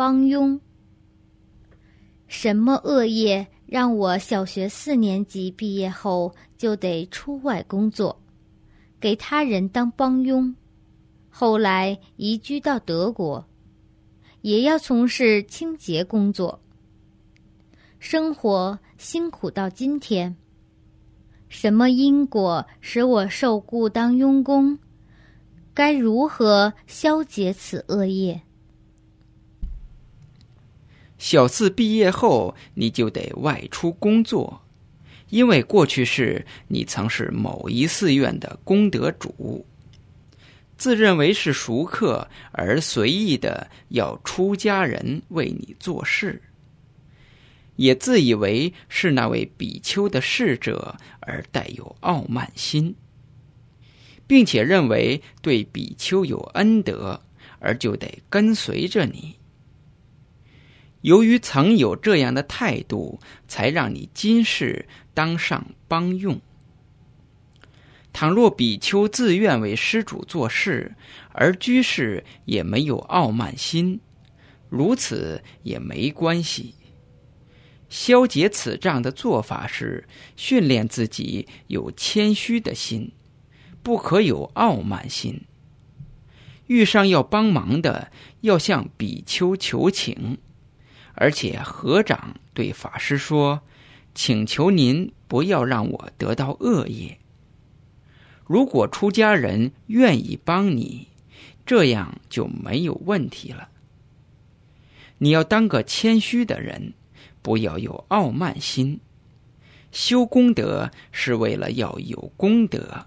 帮佣。什么恶业让我小学四年级毕业后就得出外工作，给他人当帮佣？后来移居到德国，也要从事清洁工作，生活辛苦到今天。什么因果使我受雇当佣工？该如何消解此恶业？小四毕业后，你就得外出工作，因为过去是你曾是某一寺院的功德主，自认为是熟客，而随意的要出家人为你做事。也自以为是那位比丘的侍者，而带有傲慢心，并且认为对比丘有恩德，而就得跟随着你。由于曾有这样的态度，才让你今世当上帮用。倘若比丘自愿为施主做事，而居士也没有傲慢心，如此也没关系。消解此障的做法是训练自己有谦虚的心，不可有傲慢心。遇上要帮忙的，要向比丘求请，而且合掌对法师说：“请求您不要让我得到恶业。”如果出家人愿意帮你，这样就没有问题了。你要当个谦虚的人。不要有傲慢心，修功德是为了要有功德。